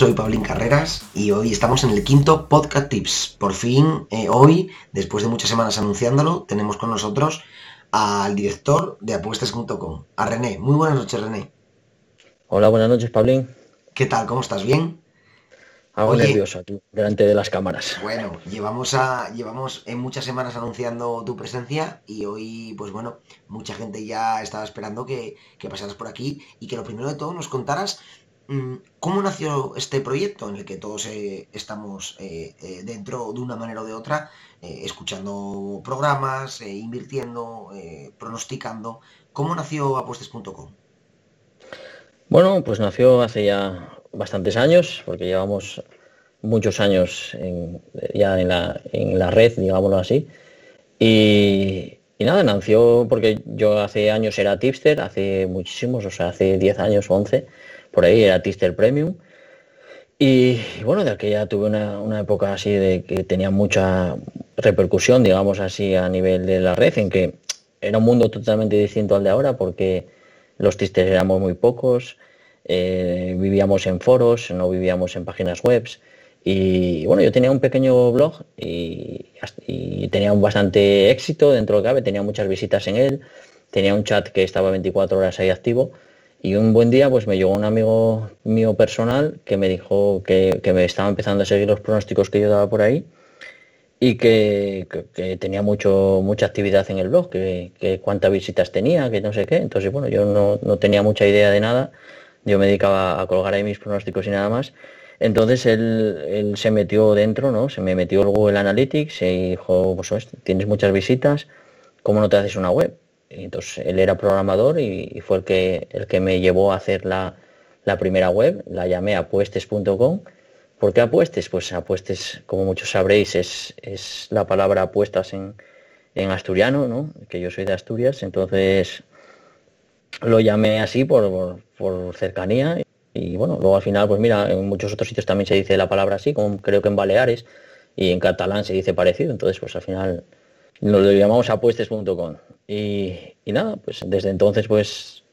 Soy Pablín Carreras y hoy estamos en el quinto Podcast Tips. Por fin, eh, hoy, después de muchas semanas anunciándolo, tenemos con nosotros al director de apuestas.com, a René. Muy buenas noches, René. Hola, buenas noches, Pablín. ¿Qué tal? ¿Cómo estás? ¿Bien? Algo nervioso aquí, delante de las cámaras. Bueno, llevamos a, llevamos en muchas semanas anunciando tu presencia y hoy, pues bueno, mucha gente ya estaba esperando que, que pasaras por aquí y que lo primero de todo nos contaras cómo nació este proyecto en el que todos eh, estamos eh, eh, dentro de una manera o de otra, escuchando programas, invirtiendo, pronosticando. ¿Cómo nació apuestas.com? Bueno, pues nació hace ya bastantes años, porque llevamos muchos años ya en la, en la, red, digámoslo así. Y, nada, nació porque yo hace años era tipster, hace muchísimos, o sea, hace 10 años o 11, por ahí era tipster premium. Y, bueno, de aquella tuve una, una, época así de que tenía mucha repercusión, digamos así, a nivel de la red, en que era un mundo totalmente distinto al de ahora, porque los tipsters éramos muy pocos, eh, vivíamos en foros, no vivíamos en páginas web. Y bueno, yo tenía un pequeño blog y, tenía un bastante éxito dentro de cabe, tenía muchas visitas en él, tenía un chat que estaba 24 horas ahí activo. Y un buen día pues me llegó un amigo mío personal que me dijo que, me estaba empezando a seguir los pronósticos que yo daba por ahí y que, tenía mucho, mucha actividad en el blog, que, cuántas visitas tenía, que no sé qué. Entonces, bueno, yo no, no tenía mucha idea de nada yo me dedicaba a colgar ahí mis pronósticos y nada más. Entonces él, se metió dentro, ¿no? Se me metió el Google Analytics y dijo, pues tienes muchas visitas, ¿cómo no te haces una web? Entonces él era programador y, fue el que, el que me llevó a hacer la, primera web, la llamé apuestes.com. ¿Por qué apuestes? Pues apuestes, como muchos sabréis, es, es la palabra apuestas en, en asturiano, ¿no? Que yo soy de Asturias, entonces lo llamé así por, cercanía y bueno, luego al final, pues mira, en muchos otros sitios también se dice la palabra así, como creo que en Baleares y en catalán se dice parecido, entonces pues al final lo llamamos apuestes.com y, nada, pues desde entonces pues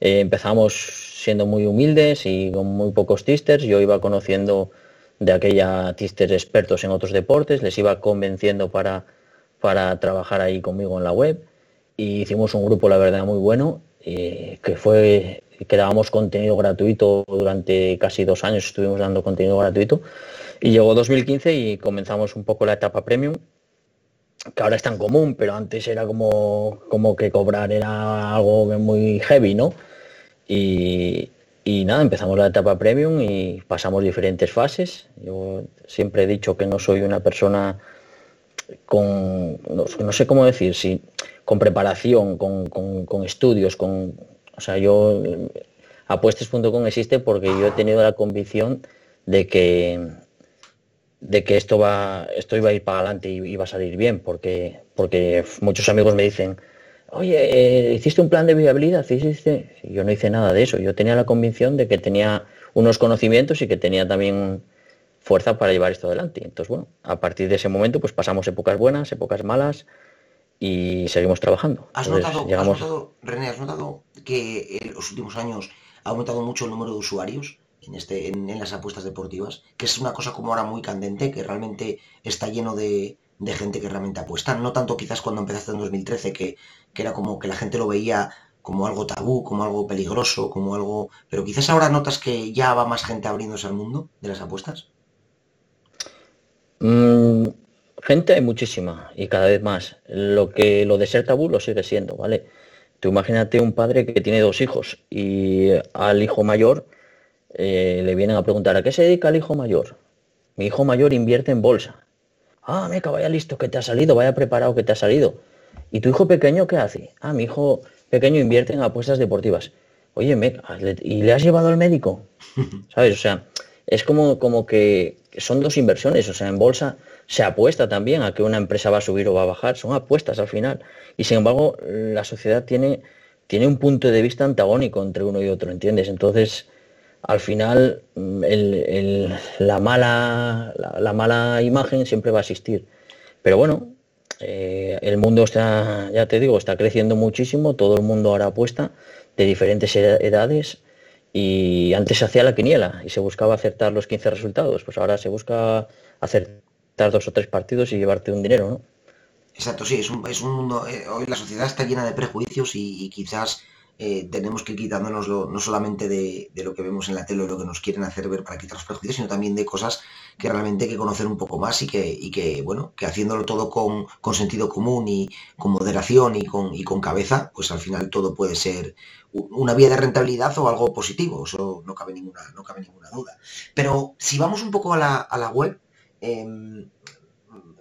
eh, empezamos siendo muy humildes y con muy pocos tisters, yo iba conociendo de aquella tisters expertos en otros deportes, les iba convenciendo para, para trabajar ahí conmigo en la web. Y hicimos un grupo la verdad muy bueno eh, que fue que dábamos contenido gratuito durante casi dos años, estuvimos dando contenido gratuito. Y llegó 2015 y comenzamos un poco la etapa premium, que ahora es tan común, pero antes era como, como que cobrar era algo muy heavy, ¿no? Y, y nada, empezamos la etapa premium y pasamos diferentes fases. Yo siempre he dicho que no soy una persona con, no, sé cómo decir, si con preparación, con, estudios, con, o sea, yo, apuestes.com existe porque yo he tenido la convicción de que, de que esto va, esto iba a ir para adelante y va a salir bien, porque, porque muchos amigos me dicen, oye, eh, ¿hiciste un plan de viabilidad? ¿Hiciste? Yo no hice nada de eso, yo tenía la convicción de que tenía unos conocimientos y que tenía también fuerza para llevar esto adelante. Entonces, bueno, a partir de ese momento, pues pasamos épocas buenas, épocas malas y seguimos trabajando. ¿Has, notado, René, has notado que en los últimos años ha aumentado mucho el número de usuarios en, este, en, las apuestas deportivas? Que es una cosa como ahora muy candente, que realmente está lleno de, gente que realmente apuesta. No tanto quizás cuando empezaste en 2013, que, que era como que la gente lo veía como algo tabú, como algo peligroso, como algo... Pero quizás ahora notas que ya va más gente abriéndose al mundo de las apuestas. Mm, gente hay muchísima y cada vez más. Lo que lo de ser tabú lo sigue siendo, ¿vale? Tú imagínate un padre que tiene dos hijos y al hijo mayor eh, le vienen a preguntar ¿a qué se dedica el hijo mayor? Mi hijo mayor invierte en bolsa. Ah, meca, vaya listo que te ha salido, vaya preparado que te ha salido. ¿Y tu hijo pequeño qué hace? Ah, mi hijo pequeño invierte en apuestas deportivas. Oye, meca, ¿y le has llevado al médico? ¿Sabes? O sea, es como, como que son dos inversiones, o sea, en bolsa se apuesta también a que una empresa va a subir o va a bajar, son apuestas al final. Y sin embargo, la sociedad tiene, tiene un punto de vista antagónico entre uno y otro, ¿entiendes? Entonces, al final, mm, la, mala, la, mala imagen siempre va a existir. Pero bueno, eh, el mundo está, ya te digo, está creciendo muchísimo, todo el mundo ahora apuesta de diferentes edades y antes se hacía la quiniela y se buscaba acertar los 15 resultados, pues ahora se busca acertar dos o tres partidos y llevarte un dinero, ¿no? Exacto, sí, es un, mundo, eh, hoy la sociedad está llena de prejuicios y quizás eh, tenemos que ir quitándonos no solamente de, lo que vemos en la tele o lo que nos quieren hacer ver para quitar los prejuicios, sino también de cosas que realmente hay que conocer un poco más y que, bueno, que haciéndolo todo con, sentido común y con moderación y con, y con cabeza, pues al final todo puede ser una vía de rentabilidad o algo positivo, eso no cabe ninguna, no cabe ninguna duda. Pero si vamos un poco a la, web, em,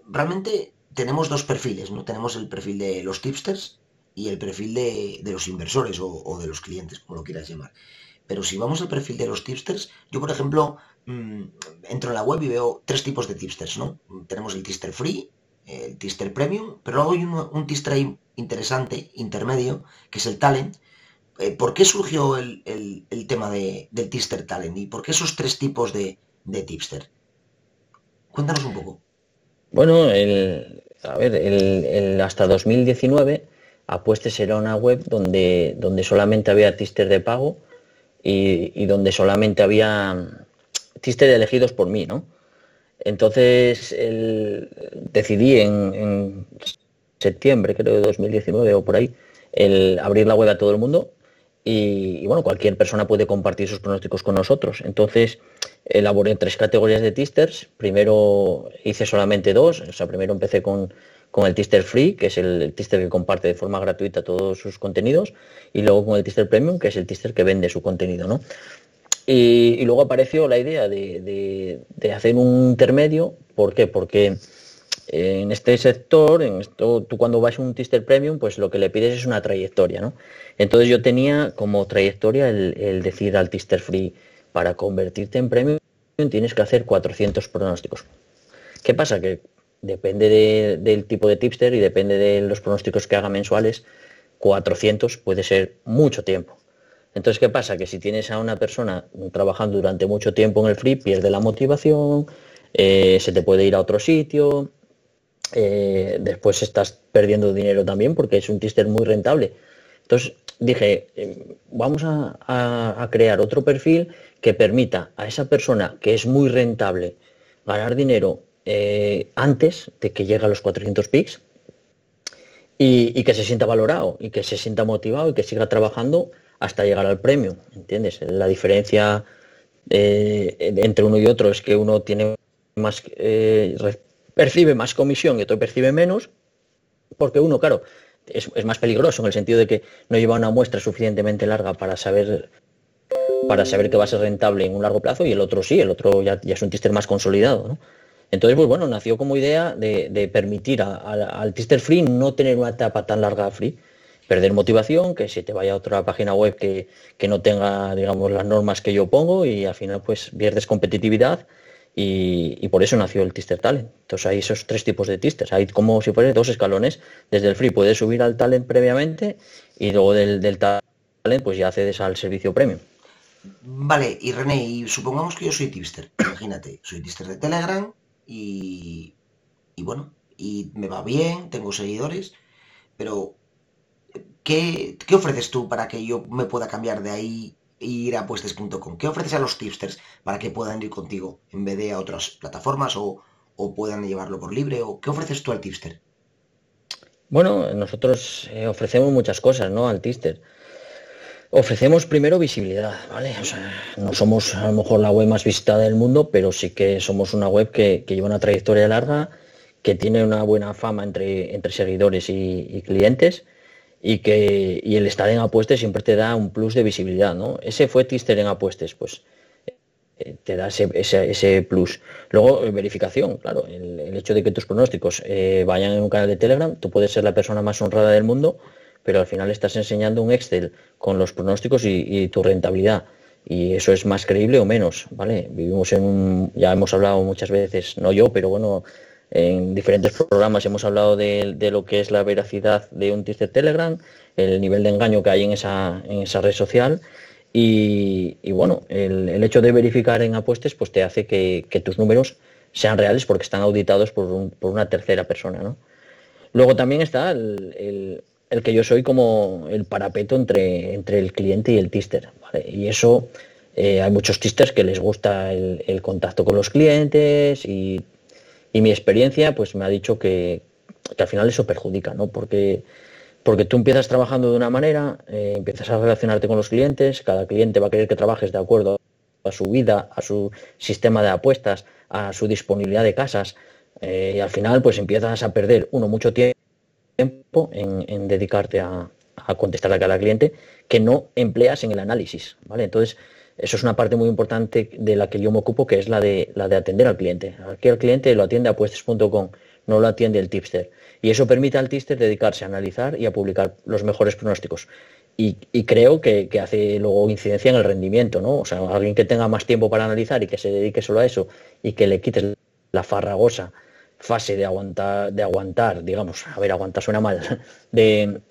realmente tenemos dos perfiles, ¿no? Tenemos el perfil de los tipsters y el perfil de, los inversores o, de los clientes, como lo quieras llamar. Pero si vamos al perfil de los tipsters, yo por ejemplo mm, entro en la web y veo tres tipos de tipsters, ¿no? Tenemos el tipster free, el tipster premium, pero luego hay un, tipster ahí interesante, intermedio, que es el talent. Eh, ¿Por qué surgió el, tema del tipster talent y por qué esos tres tipos de, tipster? Cuéntanos un poco. Bueno, a ver, el, hasta 2019 Apuestes era una web donde, donde solamente había tister de pago y, donde solamente había tister elegidos por mí, ¿no? Entonces decidí en, septiembre, creo, de 2019 o por ahí, abrir la web a todo el mundo y, bueno, cualquier persona puede compartir sus pronósticos con nosotros. Entonces elaboré tres categorías de tisters. Primero hice solamente dos, o sea, primero empecé con con el Tister Free, que es el, Tister que comparte de forma gratuita todos sus contenidos, y luego con el Tister Premium, que es el Tister que vende su contenido, ¿no? Y, luego apareció la idea de, hacer un intermedio, ¿por qué? Porque en este sector, en esto, tú cuando vas a un Tister Premium, pues lo que le pides es una trayectoria, ¿no? Entonces yo tenía como trayectoria el, el decir al Tister Free, para convertirte en Premium tienes que hacer 400 pronósticos. ¿Qué pasa? Que depende del tipo de tipster y depende de los pronósticos que haga mensuales, 400 puede ser mucho tiempo. Entonces, ¿qué pasa? Que si tienes a una persona trabajando durante mucho tiempo en el free, pierde la motivación, eh, se te puede ir a otro sitio, eh, después estás perdiendo dinero también porque es un tipster muy rentable. Entonces dije, eh, vamos a crear otro perfil que permita a esa persona que es muy rentable ganar dinero eh, antes de que llegue a los 400 pics y, que se sienta valorado y que se sienta motivado y que siga trabajando hasta llegar al premio, ¿entiendes? La diferencia eh, entre uno y otro es que uno tiene más, eh, percibe más comisión y otro percibe menos, porque uno, claro, es, más peligroso en el sentido de que no lleva una muestra suficientemente larga para saber para saber que va a ser rentable en un largo plazo y el otro sí, el otro ya, es un tister más consolidado. ¿no? Entonces, pues bueno, nació como idea de, permitir al Tister Free no tener una etapa tan larga free, perder motivación, que se te vaya a otra página web que, no tenga, digamos, las normas que yo pongo y al final pues pierdes competitividad y, por eso nació el Tister Talent. Entonces hay esos tres tipos de Tisters, hay como si fuera dos escalones, desde el free puedes subir al talent previamente y luego del, del talent pues ya accedes al servicio premium. Vale, y René, y supongamos que yo soy tipster, imagínate, soy tipster de Telegram, y, bueno, y me va bien, tengo seguidores, pero ¿qué, ofreces tú para que yo me pueda cambiar de ahí e ir a apuestes.com? ¿Qué ofreces a los tipsters para que puedan ir contigo en vez de a otras plataformas o, puedan llevarlo por libre? ¿O qué ofreces tú al tipster? Bueno, nosotros eh, ofrecemos muchas cosas, ¿no? Al tipster. Ofrecemos primero visibilidad, ¿vale? O sea, no somos a lo mejor la web más visitada del mundo, pero sí que somos una web que, lleva una trayectoria larga, que tiene una buena fama entre, entre seguidores y, clientes y que el estar en apuestes siempre te da un plus de visibilidad, ¿no? Ese fue Tister en apuestes, pues eh, te da ese, plus. Luego, eh, verificación, claro, el, hecho de que tus pronósticos eh, vayan en un canal de Telegram, tú puedes ser la persona más honrada del mundo, pero al final estás enseñando un Excel con los pronósticos y, tu rentabilidad. Y eso es más creíble o menos, ¿vale? Vivimos en un, ya hemos hablado muchas veces, no yo, pero bueno, en diferentes programas hemos hablado de, lo que es la veracidad de un de Telegram, el nivel de engaño que hay en esa, en esa red social. Y, bueno, el, hecho de verificar en apuestas pues te hace que, tus números sean reales porque están auditados por, una tercera persona. ¿no? Luego también está el, el que yo soy como el parapeto entre, entre el cliente y el tister. Y eso eh, hay muchos tisters que les gusta el, contacto con los clientes y, mi experiencia pues me ha dicho que, al final eso perjudica, ¿no? Porque, porque tú empiezas trabajando de una manera, eh, empiezas a relacionarte con los clientes, cada cliente va a querer que trabajes de acuerdo a su vida, a su sistema de apuestas, a su disponibilidad de casas, eh, y al final pues empiezas a perder uno mucho tiempo en, dedicarte a, contestar a cada cliente que no empleas en el análisis, ¿vale? Entonces, eso es una parte muy importante de la que yo me ocupo, que es la de, la de atender al cliente. Aquí el cliente lo atiende a apuestas.com, no lo atiende el tipster. Y eso permite al tipster dedicarse a analizar y a publicar los mejores pronósticos. Y, creo que, que, hace luego incidencia en el rendimiento, ¿no? O sea, alguien que tenga más tiempo para analizar y que se dedique solo a eso y que le quites la farragosa fase de aguantar, de aguantar, digamos, a ver, aguantar suena mal, de,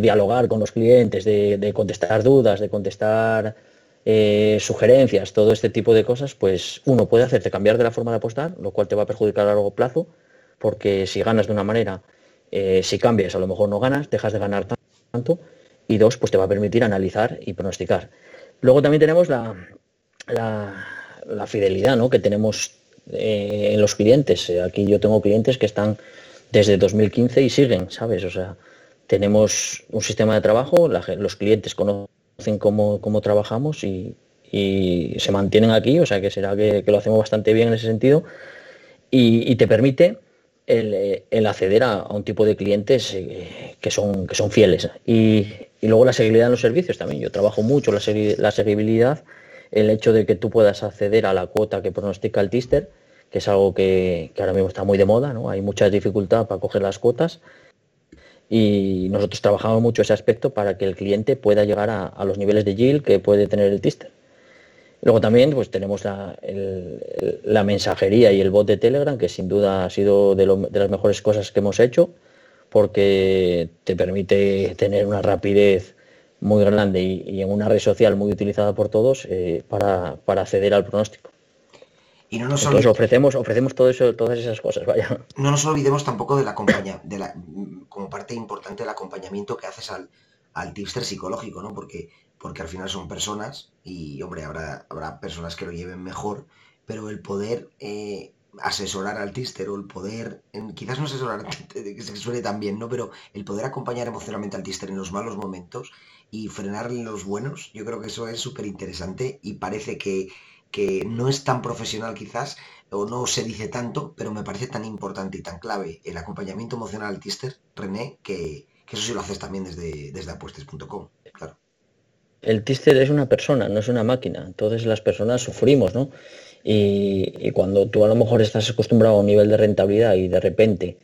dialogar con los clientes, de, contestar dudas, de contestar eh, sugerencias, todo este tipo de cosas, pues uno puede hacerte cambiar de la forma de apostar, lo cual te va a perjudicar a largo plazo, porque si ganas de una manera, eh, si cambias, a lo mejor no ganas, dejas de ganar tanto, y dos, pues te va a permitir analizar y pronosticar. Luego también tenemos la, la, la fidelidad, ¿no? Que tenemos eh, en los clientes. Eh, aquí yo tengo clientes que están desde 2015 y siguen, ¿sabes? O sea, tenemos un sistema de trabajo, los clientes conocen cómo, cómo trabajamos y, se mantienen aquí, o sea que será que, lo hacemos bastante bien en ese sentido y, te permite el, acceder a, un tipo de clientes eh, que, son, que son fieles. Y, luego la seguridad en los servicios también. Yo trabajo mucho la, la seguibilidad, el hecho de que tú puedas acceder a la cuota que pronostica el Tister que es algo que, ahora mismo está muy de moda, ¿no? Hay mucha dificultad para coger las cuotas y nosotros trabajamos mucho ese aspecto para que el cliente pueda llegar a, los niveles de yield que puede tener el Tister. Luego también pues tenemos la, mensajería y el bot de Telegram, que sin duda ha sido de, las mejores cosas que hemos hecho, porque te permite tener una rapidez muy grande y, en una red social muy utilizada por todos eh, para acceder al pronóstico. Y no nos ofrecemos, ofrecemos todo eso, todas esas cosas, vaya. No nos olvidemos tampoco de la compañía, de la, como parte importante del acompañamiento que haces al, al tipster psicológico, ¿no? Porque, porque al final son personas, y hombre, habrá, habrá personas que lo lleven mejor, pero el poder eh, asesorar al tipster o el poder, quizás no asesorar, que se suele también, ¿no? Pero el poder acompañar emocionalmente al tipster en los malos momentos y frenar en los buenos, yo creo que eso es súper interesante y parece que que no es tan profesional quizás, o no se dice tanto, pero me parece tan importante y tan clave el acompañamiento emocional al tister, René, que, eso sí lo haces también desde, desde apuestes.com, claro. El tister es una persona, no es una máquina, entonces las personas sufrimos, ¿no? Y, cuando tú a lo mejor estás acostumbrado a un nivel de rentabilidad y de repente,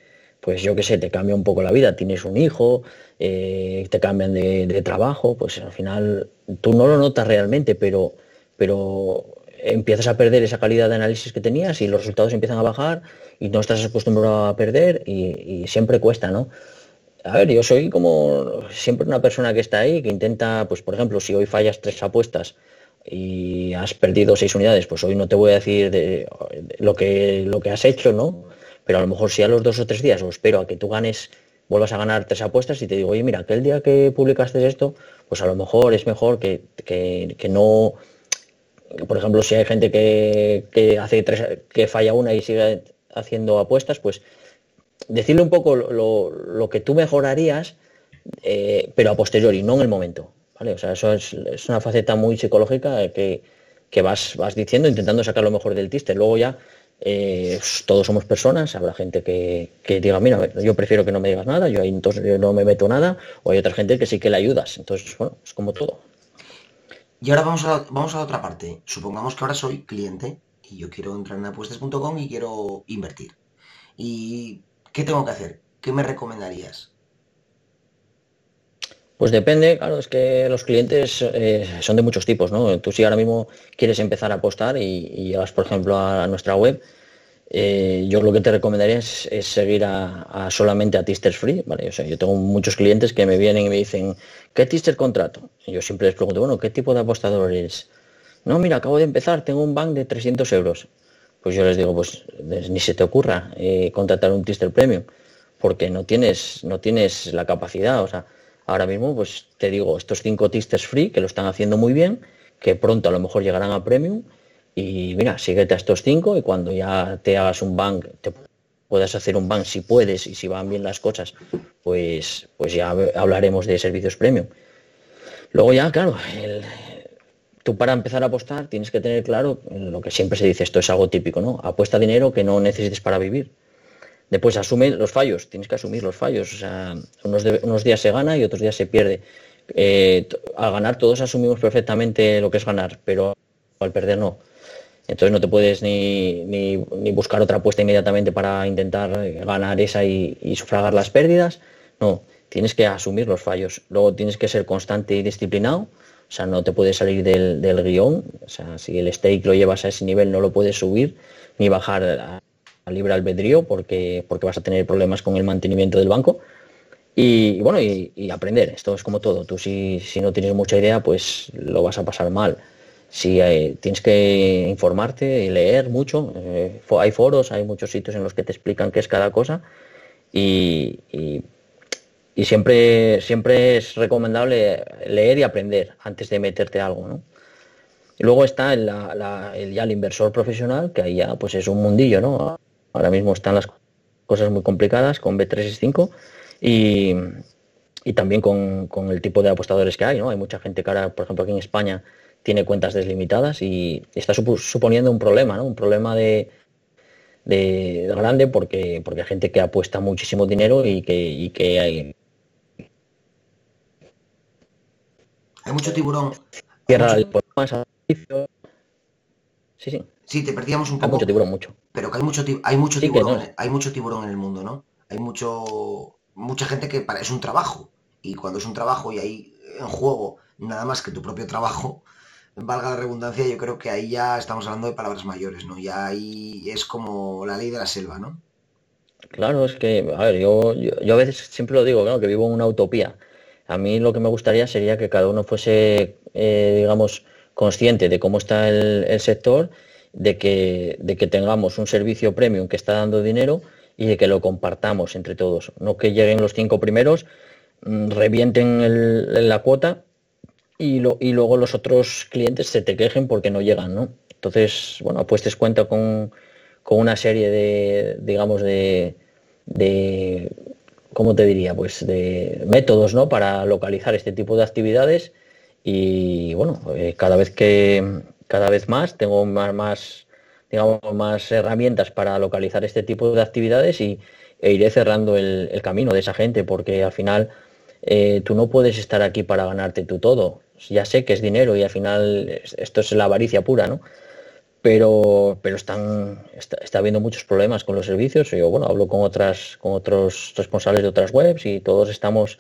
pues yo qué sé, te cambia un poco la vida, tienes un hijo, eh, te cambian de, trabajo, pues al final tú no lo notas realmente, pero, pero empiezas a perder esa calidad de análisis que tenías y los resultados empiezan a bajar y no estás acostumbrado a perder y, siempre cuesta, ¿no? A ver, yo soy como siempre una persona que está ahí, que intenta, pues por ejemplo, si hoy fallas tres apuestas y has perdido seis unidades, pues hoy no te voy a decir de, lo, que, lo que has hecho, ¿no? Pero a lo mejor si a los dos o tres días o espero a que tú ganes, vuelvas a ganar tres apuestas y te digo, oye, mira, aquel día que publicaste esto, pues a lo mejor es mejor que, que no por ejemplo, si hay gente que, hace tres, que falla una y sigue haciendo apuestas, pues decirle un poco lo, que tú mejorarías, eh, pero a posteriori, no en el momento. ¿vale? O sea, eso es, una faceta muy psicológica que, vas, vas diciendo, intentando sacar lo mejor del tiste. Luego ya eh, todos somos personas, habrá gente que, diga, mira, yo prefiero que no me digas nada, yo ahí entonces yo no me meto nada, o hay otra gente que sí que le ayudas. Entonces, bueno, es como todo. Y ahora vamos a, vamos a la otra parte. Supongamos que ahora soy cliente y yo quiero entrar en apuestas.com y quiero invertir. ¿Y qué tengo que hacer? ¿Qué me recomendarías? Pues depende, claro, es que los clientes eh, son de muchos tipos, ¿no? Tú si ahora mismo quieres empezar a apostar y, y llegas, por ejemplo, a nuestra web, eh, yo lo que te recomendaría es, seguir a, solamente a Tisters Free, ¿vale? O sea, yo tengo muchos clientes que me vienen y me dicen, ¿qué Tister contrato? Y yo siempre les pregunto, bueno, ¿qué tipo de apostador eres? No, mira, acabo de empezar, tengo un bank de 300 euros. Pues yo les digo, pues ni se te ocurra eh, contratar un Tister Premium, porque no tienes, no tienes la capacidad, o sea, ahora mismo, pues te digo, estos cinco tisters free que lo están haciendo muy bien, que pronto a lo mejor llegarán a premium. Y mira, síguete a estos cinco y cuando ya te hagas un bank, te puedas hacer un bank si puedes y si van bien las cosas, pues, pues ya hablaremos de servicios premium. Luego ya, claro, tú para empezar a apostar tienes que tener claro lo que siempre se dice, esto es algo típico, ¿no? Apuesta dinero que no necesites para vivir. Después asume los fallos, tienes que asumir los fallos. O sea, unos, días se gana y otros días se pierde. Eh, al ganar todos asumimos perfectamente lo que es ganar, pero al perder no. Entonces no te puedes ni, buscar otra apuesta inmediatamente para intentar ganar esa y, sufragar las pérdidas. No, tienes que asumir los fallos. Luego tienes que ser constante y disciplinado. O sea, no te puedes salir del, del guion. O sea, si el stake lo llevas a ese nivel no lo puedes subir ni bajar libre albedrío porque, porque vas a tener problemas con el mantenimiento del banco. Y, bueno, y, aprender. Esto es como todo. Tú si, si no tienes mucha idea, pues lo vas a pasar mal si tienes que informarte y leer mucho. Eh, hay foros, hay muchos sitios en los que te explican qué es cada cosa y, siempre, siempre es recomendable leer y aprender antes de meterte algo. ¿no? Y luego está el, ya el inversor profesional, que ahí ya pues es un mundillo. ¿no? Ahora mismo están las cosas muy complicadas con B365 y, y también con, con, el tipo de apostadores que hay. ¿no? Hay mucha gente que ahora, por ejemplo, aquí en España, tiene cuentas deslimitadas y está suponiendo un problema, ¿no? Un problema de, de, grande porque, porque hay gente que apuesta muchísimo dinero y que, y que hay... Hay mucho tiburón. Sí, sí. Sí, te perdíamos un poco. Hay mucho tiburón, mucho. Pero que hay mucho, hay mucho tiburón, hay mucho tiburón en el mundo, ¿no? Hay mucho mucha gente que para, es un trabajo. Y cuando es un trabajo y hay en juego nada más que tu propio trabajo, valga la redundancia, yo creo que ahí ya estamos hablando de palabras mayores, ¿no? Ya ahí es como la ley de la selva, ¿no? Claro, es que, a ver, yo, yo, a veces siempre lo digo, ¿no? que vivo en una utopía. A mí lo que me gustaría sería que cada uno fuese, eh, digamos, consciente de cómo está el, sector, de que, de que tengamos un servicio premium que está dando dinero y de que lo compartamos entre todos. No que lleguen los cinco primeros, mm, revienten la cuota y, luego los otros clientes se te quejen porque no llegan, ¿no? Entonces, bueno, pues cuenta con, una serie de, digamos, de, de, ¿cómo te diría? Pues de métodos, ¿no? Para localizar este tipo de actividades y, bueno, eh, cada vez que, cada vez más tengo más, digamos, más herramientas para localizar este tipo de actividades y e iré cerrando el, el camino de esa gente porque al final eh, tú no puedes estar aquí para ganarte tú todo ya sé que es dinero y al final esto es la avaricia pura, ¿no? Pero, pero están, está, habiendo muchos problemas con los servicios. Yo, bueno, hablo con, otras, con otros responsables de otras webs y todos estamos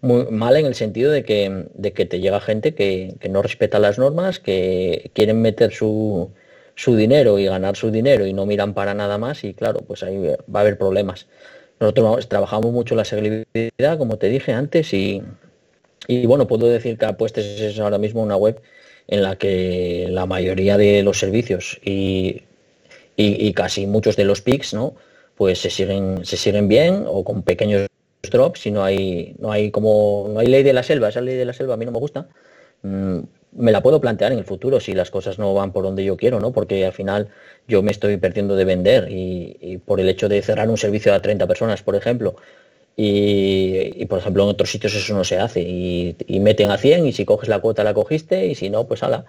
muy mal en el sentido de que, de que te llega gente que, no respeta las normas, que quieren meter su, su dinero y ganar su dinero y no miran para nada más y claro, pues ahí va a haber problemas. Nosotros trabajamos mucho la seguridad, como te dije antes, y, y bueno, puedo decir que Apuestes es ahora mismo una web en la que la mayoría de los servicios y, y, casi muchos de los pics, ¿no? Pues se siguen, se siguen bien o con pequeños drops y no hay, no hay como, no hay ley de la selva, esa ley de la selva a mí no me gusta. Mm, me la puedo plantear en el futuro si las cosas no van por donde yo quiero, ¿no? Porque al final yo me estoy perdiendo de vender y, por el hecho de cerrar un servicio a 30 personas, por ejemplo, y, por ejemplo en otros sitios eso no se hace y, meten a 100 y si coges la cuota la cogiste y si no pues ala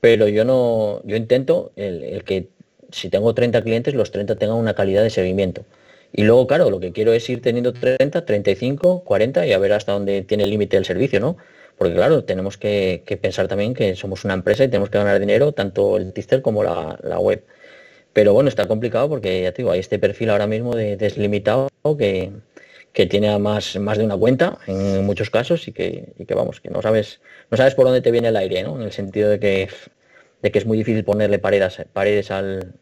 pero yo no yo intento el, que si tengo 30 clientes los 30 tengan una calidad de seguimiento y luego claro lo que quiero es ir teniendo 30 35 40 y a ver hasta dónde tiene el límite del servicio no porque claro tenemos que, pensar también que somos una empresa y tenemos que ganar dinero tanto el tister como la, la web pero bueno está complicado porque ya te digo hay este perfil ahora mismo de deslimitado que que tiene más, más de una cuenta en muchos casos y que, que vamos, que no sabes, no sabes por dónde te viene el aire, ¿no? En el sentido de que, de que es muy difícil ponerle paredes, paredes al,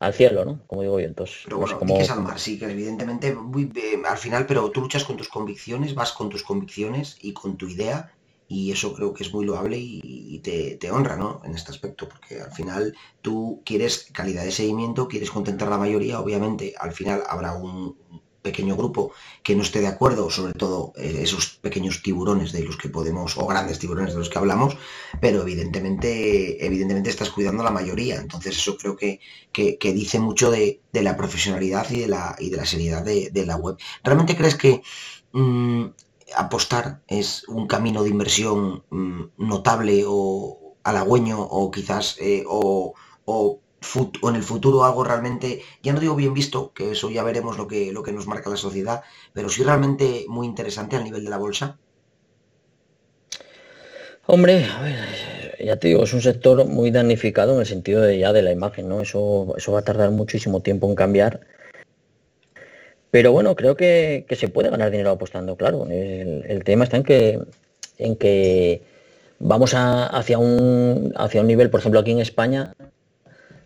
al cielo, ¿no? Como digo yo, entonces. Pero bueno, al mar, sí, que evidentemente eh, al final, pero tú luchas con tus convicciones, vas con tus convicciones y con tu idea, y eso creo que es muy loable y, te, te, honra, ¿no? En este aspecto, porque al final tú quieres calidad de seguimiento, quieres contentar a la mayoría, obviamente, al final habrá un, pequeño grupo que no esté de acuerdo, sobre todo eh, esos pequeños tiburones de los que podemos, o grandes tiburones de los que hablamos, pero evidentemente, evidentemente estás cuidando a la mayoría. Entonces eso creo que, que, dice mucho de, la profesionalidad y de la, y de la seriedad de, la web. ¿Realmente crees que mm, apostar es un camino de inversión mm, notable o halagüeño o quizás eh, o, o o en el futuro algo realmente, ya no digo bien visto, que eso ya veremos lo que, lo que nos marca la sociedad, pero sí realmente muy interesante al nivel de la bolsa? Hombre, a ver, ya te digo, es un sector muy damnificado en el sentido de ya de la imagen, ¿no? Eso, eso va a tardar muchísimo tiempo en cambiar. Pero bueno, creo que, se puede ganar dinero apostando, claro. El, tema está en que, en que vamos hacia, un, hacia un nivel, por ejemplo, aquí en España,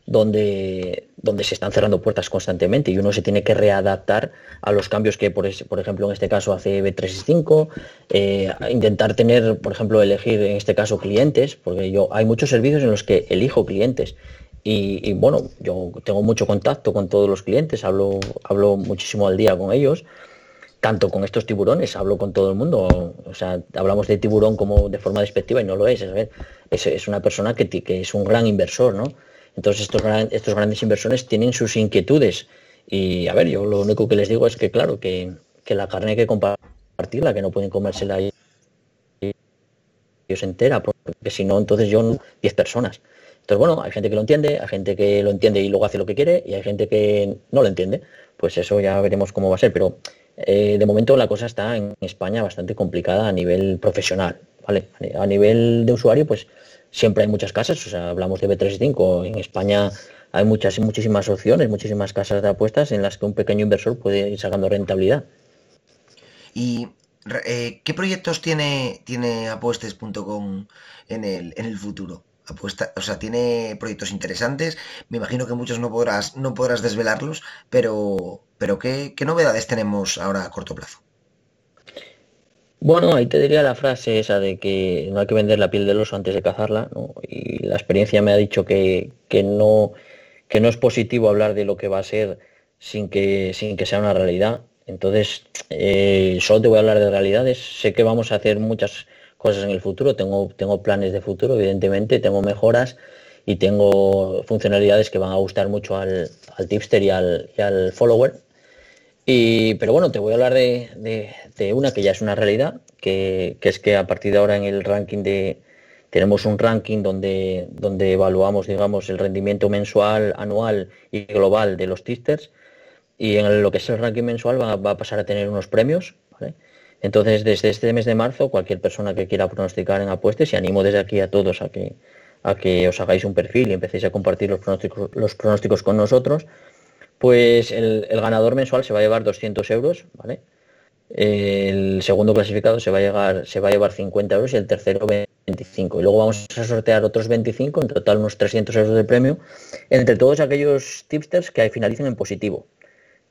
donde, donde se están cerrando puertas constantemente y uno se tiene que readaptar a los cambios que, por, por ejemplo, en este caso hace B365, eh, intentar tener, por ejemplo, elegir en este caso clientes, porque yo hay muchos servicios en los que elijo clientes. Y, bueno, yo tengo mucho contacto con todos los clientes, hablo, hablo muchísimo al día con ellos, tanto con estos tiburones, hablo con todo el mundo. O sea, hablamos de tiburón como de forma despectiva y no lo es. Es, es una persona que, que es un gran inversor, ¿no? Entonces estos, estos grandes inversores tienen sus inquietudes. Y a ver, yo lo único que les digo es que claro, que, la carne hay que compartirla, que no pueden comérsela ellos entera, porque si no, entonces yo 10 personas. Entonces, bueno, hay gente que lo entiende, hay gente que lo entiende y luego hace lo que quiere, y hay gente que no lo entiende. Pues eso ya veremos cómo va a ser. Pero eh, de momento la cosa está en España bastante complicada a nivel profesional. ¿vale? A nivel de usuario, pues siempre hay muchas casas, o sea, hablamos de B35, en España hay muchas muchísimas opciones, muchísimas casas de apuestas en las que un pequeño inversor puede ir sacando rentabilidad. ¿Y eh, qué proyectos tiene, tiene apuestes.com en el, en el futuro? Apuesta, o sea, tiene proyectos interesantes. Me imagino que muchos no podrás, no podrás desvelarlos, pero, pero ¿qué, ¿qué novedades tenemos ahora a corto plazo? Bueno, ahí te diría la frase esa de que no hay que vender la piel del oso antes de cazarla, ¿no? Y la experiencia me ha dicho que, no, que no es positivo hablar de lo que va a ser sin que, sin que sea una realidad. Entonces, eh, solo te voy a hablar de realidades. Sé que vamos a hacer muchas cosas en el futuro, tengo, tengo planes de futuro, evidentemente, tengo mejoras y tengo funcionalidades que van a gustar mucho al, tipster y al, y al follower, pero bueno, te voy a hablar de, una que ya es una realidad, que, es que a partir de ahora en el ranking de... Tenemos un ranking donde, donde evaluamos, digamos, el rendimiento mensual, anual y global de los tisters. Y en lo que es el ranking mensual va, a pasar a tener unos premios. Entonces, desde este mes de marzo, cualquier persona que quiera pronosticar en apuestas, y animo desde aquí a todos a que, a que os hagáis un perfil y empecéis a compartir los pronósticos, los pronósticos con nosotros, pues el, ganador mensual se va a llevar 200 euros, ¿vale? El segundo clasificado se va a llevar 50 euros y el tercero 25. Y luego vamos a sortear otros 25, en total unos 300 euros de premio, entre todos aquellos tipsters que finalicen en positivo.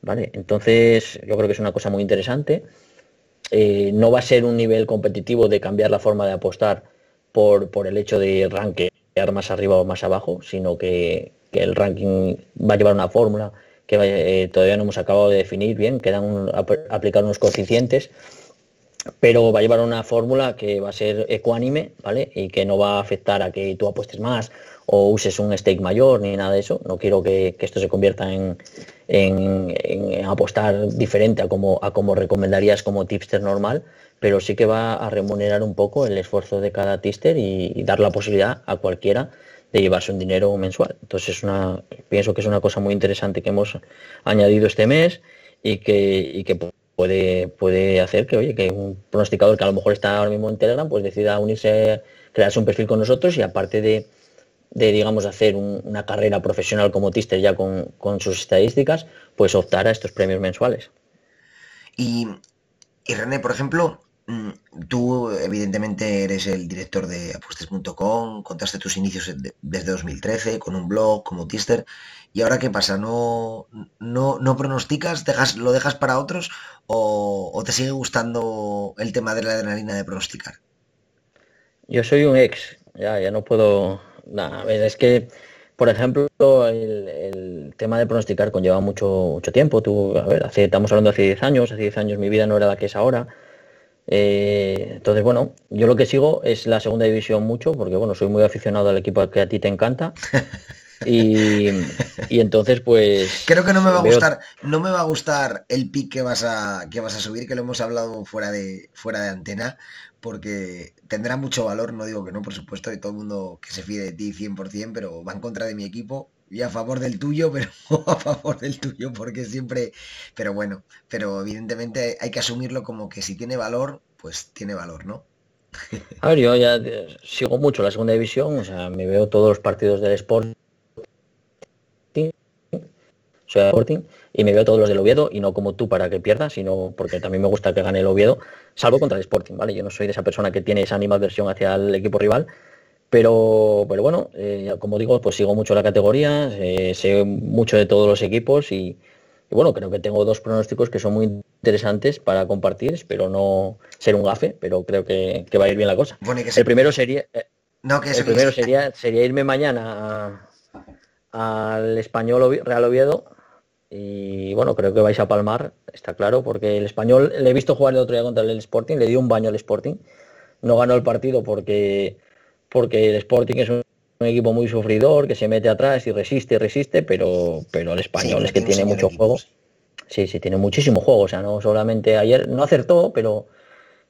¿Vale? Entonces, yo creo que es una cosa muy interesante. Eh, no va a ser un nivel competitivo de cambiar la forma de apostar por, por el hecho de rankear más arriba o más abajo, sino que el ranking va a llevar una fórmula que eh, todavía no hemos acabado de definir bien, quedan aplicar unos coeficientes, pero va a llevar una fórmula que va a ser ecuánime, ¿vale? Y que no va a afectar a que tú apuestes más o uses un stake mayor ni nada de eso. No quiero que, esto se convierta en, apostar diferente a como, a como recomendarías como tipster normal, pero sí que va a remunerar un poco el esfuerzo de cada tipster y dar la posibilidad a cualquiera de llevarse un dinero mensual. Entonces es una, pienso que es una cosa muy interesante que hemos añadido este mes y que, que puede, puede hacer que, oye, que un pronosticador que a lo mejor está ahora mismo en Telegram, pues decida unirse, crearse un perfil con nosotros y aparte de, de digamos, hacer una carrera profesional como Tister ya con, con, sus estadísticas, pues optar a estos premios mensuales. Y, y René, por ejemplo, tú, evidentemente, eres el director de apuestas.com, contaste tus inicios desde 2013 con un blog como Tister. ¿Y ahora qué pasa? ¿No, no, no pronosticas? Dejas, ¿Lo dejas para otros? O, te sigue gustando el tema de la adrenalina de pronosticar? Yo soy un ex, ya, ya no puedo. Nada, es que por ejemplo, el, tema de pronosticar conlleva mucho, mucho tiempo. Tú, a ver, hace, estamos hablando de hace 10 años, hace 10 años mi vida no era la que es ahora. Eh, entonces, bueno, yo lo que sigo es la segunda división mucho, porque bueno, soy muy aficionado al equipo que a ti te encanta. Y, entonces, pues. Creo que no me va a gustar, no me va a gustar el pick que vas a, que vas a subir, que lo hemos hablado fuera de, fuera de antena, porque tendrá mucho valor, no digo que no, por supuesto, de todo el mundo que se fíe de ti 100%, pero va en contra de mi equipo y a favor del tuyo, pero a favor del tuyo, porque siempre, pero bueno, pero evidentemente hay que asumirlo como que si tiene valor, pues tiene valor, ¿no? A ver, yo ya sigo mucho la segunda división, o sea, me veo todos los partidos del Sport soy Sporting y me veo todos los del Oviedo y no como tú para que pierdas, sino porque también me gusta que gane el Oviedo, salvo contra el Sporting, ¿vale? Yo no soy de esa persona que tiene esa animadversión hacia el equipo rival, pero, pero bueno, eh, como digo, pues sigo mucho la categoría, eh, sé mucho de todos los equipos y, bueno, creo que tengo dos pronósticos que son muy interesantes para compartir, espero no ser un gafe, pero creo que, va a ir bien la cosa. el primero sería... Eh, no, que el primero sería, sería irme mañana al español Real Oviedo y bueno, creo que vais a palmar, está claro, porque el español le he visto jugar el otro día contra el Sporting, le dio un baño al Sporting. No ganó el partido porque, porque el Sporting es un, equipo muy sufridor, que se mete atrás y resiste y resiste, pero, pero el español es que tiene mucho juego. Sí, sí, tiene muchísimo juego. O sea, no solamente ayer no acertó, pero,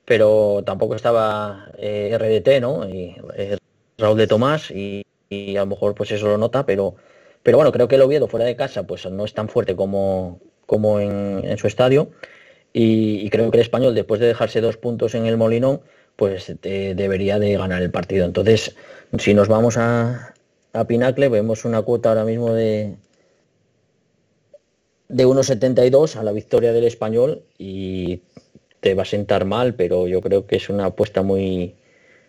pero tampoco estaba eh, RDT, ¿no? Y, eh, Raúl de Tomás y, y a lo mejor pues eso lo nota, pero pero bueno, creo que el Oviedo fuera de casa pues no es tan fuerte como, como en, su estadio. Y, creo que el español, después de dejarse dos puntos en el Molinón, pues debería de ganar el partido. Entonces, si nos vamos a, a Pinacle, vemos una cuota ahora mismo de, de 1,72 a la victoria del español y te va a sentar mal, pero yo creo que es una apuesta muy,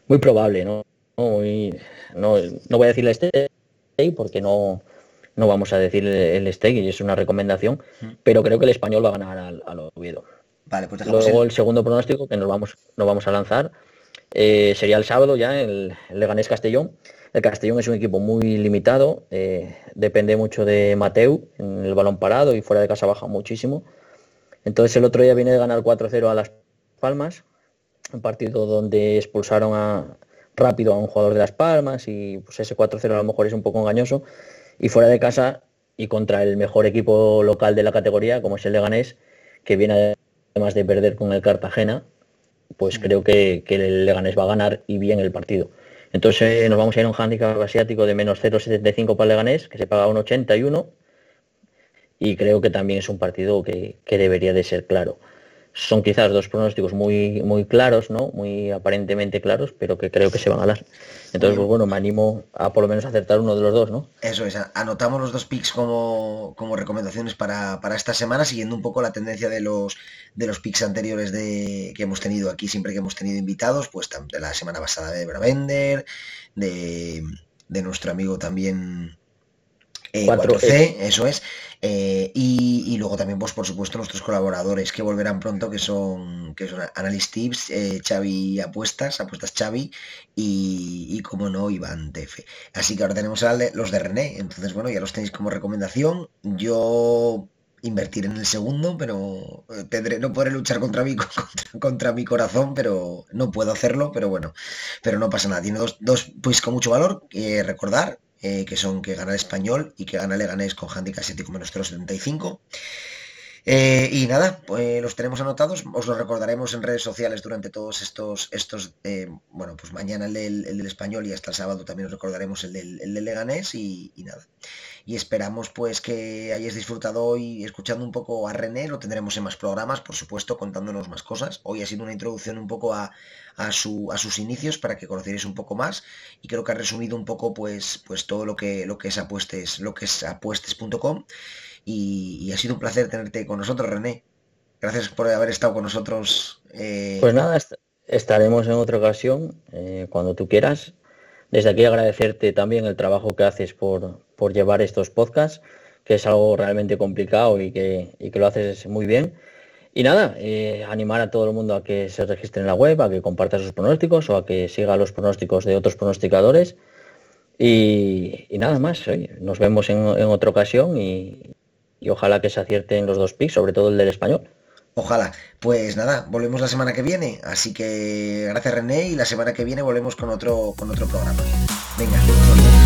muy probable, ¿no? Muy, no, no voy a decirle este porque no, no vamos a decir el stake y es una recomendación, pero creo que el español va a ganar al, Oviedo. Vale, pues Luego el... segundo pronóstico que nos vamos, nos vamos a lanzar eh, sería el sábado ya, el, el, Leganés Castellón. El Castellón es un equipo muy limitado, eh, depende mucho de Mateu en el balón parado y fuera de casa baja muchísimo. Entonces el otro día viene de ganar 4-0 a Las Palmas, un partido donde expulsaron a, rápido a un jugador de Las Palmas y pues ese 4-0 a lo mejor es un poco engañoso y fuera de casa y contra el mejor equipo local de la categoría, como es el Leganés, que viene además de perder con el Cartagena, pues mm. creo que, el Leganés va a ganar y bien el partido. Entonces nos vamos a ir a un handicap asiático de menos 0,75 para el Leganés, que se paga un 81, y creo que también es un partido que, que debería de ser claro son quizás dos pronósticos muy, muy claros, ¿no? Muy aparentemente claros, pero que creo que se van a dar. Entonces, pues bueno, me animo a por lo menos acertar uno de los dos, ¿no? Eso es, anotamos los dos picks como, como recomendaciones para, esta semana, siguiendo un poco la tendencia de los de los picks anteriores de, que hemos tenido aquí, siempre que hemos tenido invitados, pues de la semana pasada de Bravender, de, de nuestro amigo también 4C, eh, eso es. Eh, y, luego también, pues por supuesto, nuestros colaboradores que volverán pronto, que son, que son Analyst Tips, eh, Xavi Apuestas, Apuestas Xavi y, como no, Iván Tefe. Así que ahora tenemos a los de René, entonces bueno, ya los tenéis como recomendación. Yo invertir en el segundo, pero tendré, no podré luchar contra mi, contra, mi corazón, pero no puedo hacerlo, pero bueno, pero no pasa nada. Tiene dos, dos pues con mucho valor, que recordar, eh, que son que gana el español y que gana Leganés con handicap 7 menos 0,75. Eh, y nada, pues los tenemos anotados, os los recordaremos en redes sociales durante todos estos, estos eh, bueno, pues mañana el del, español y hasta el sábado también os recordaremos el del, Leganés y, nada. Y esperamos pues que hayáis disfrutado hoy escuchando un poco a René, lo tendremos en más programas, por supuesto, contándonos más cosas. Hoy ha sido una introducción un poco a, a, su, a sus inicios para que conocierais un poco más y creo que ha resumido un poco pues, pues todo lo que, lo que es apuestes, lo que es apuestes.com y, ha sido un placer tenerte con nosotros, René. Gracias por haber estado con nosotros. Eh, pues nada, estaremos en otra ocasión, eh, cuando tú quieras. Desde aquí agradecerte también el trabajo que haces por, por llevar estos podcasts, que es algo realmente complicado y que, y que lo haces muy bien. Y nada, eh, animar a todo el mundo a que se registre en la web, a que comparta sus pronósticos o a que siga los pronósticos de otros pronosticadores Y, nada más, nos vemos en, otra ocasión y, ojalá que se acierten los dos picks, sobre todo el del español. Ojalá. Pues nada, volvemos la semana que viene. Así que gracias René y la semana que viene volvemos con otro, con otro programa. Venga.